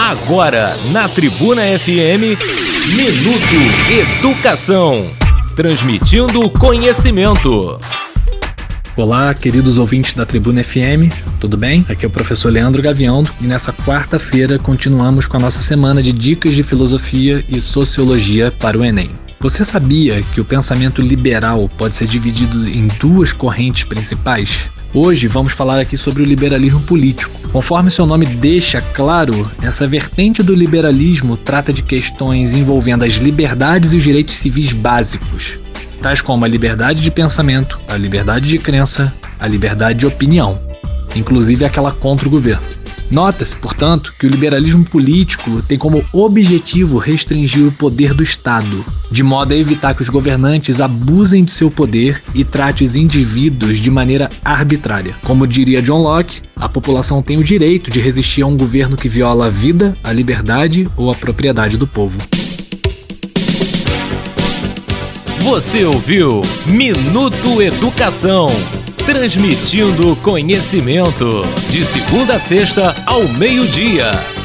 Agora, na Tribuna FM, Minuto Educação. Transmitindo conhecimento. Olá, queridos ouvintes da Tribuna FM, tudo bem? Aqui é o professor Leandro Gavião e nessa quarta-feira continuamos com a nossa semana de dicas de filosofia e sociologia para o Enem. Você sabia que o pensamento liberal pode ser dividido em duas correntes principais? Hoje vamos falar aqui sobre o liberalismo político. Conforme seu nome deixa claro, essa vertente do liberalismo trata de questões envolvendo as liberdades e os direitos civis básicos, tais como a liberdade de pensamento, a liberdade de crença, a liberdade de opinião, inclusive aquela contra o governo. Nota-se, portanto, que o liberalismo político tem como objetivo restringir o poder do Estado, de modo a evitar que os governantes abusem de seu poder e trate os indivíduos de maneira arbitrária. Como diria John Locke, a população tem o direito de resistir a um governo que viola a vida, a liberdade ou a propriedade do povo. Você ouviu Minuto Educação transmitindo conhecimento de segunda a sexta ao meio-dia.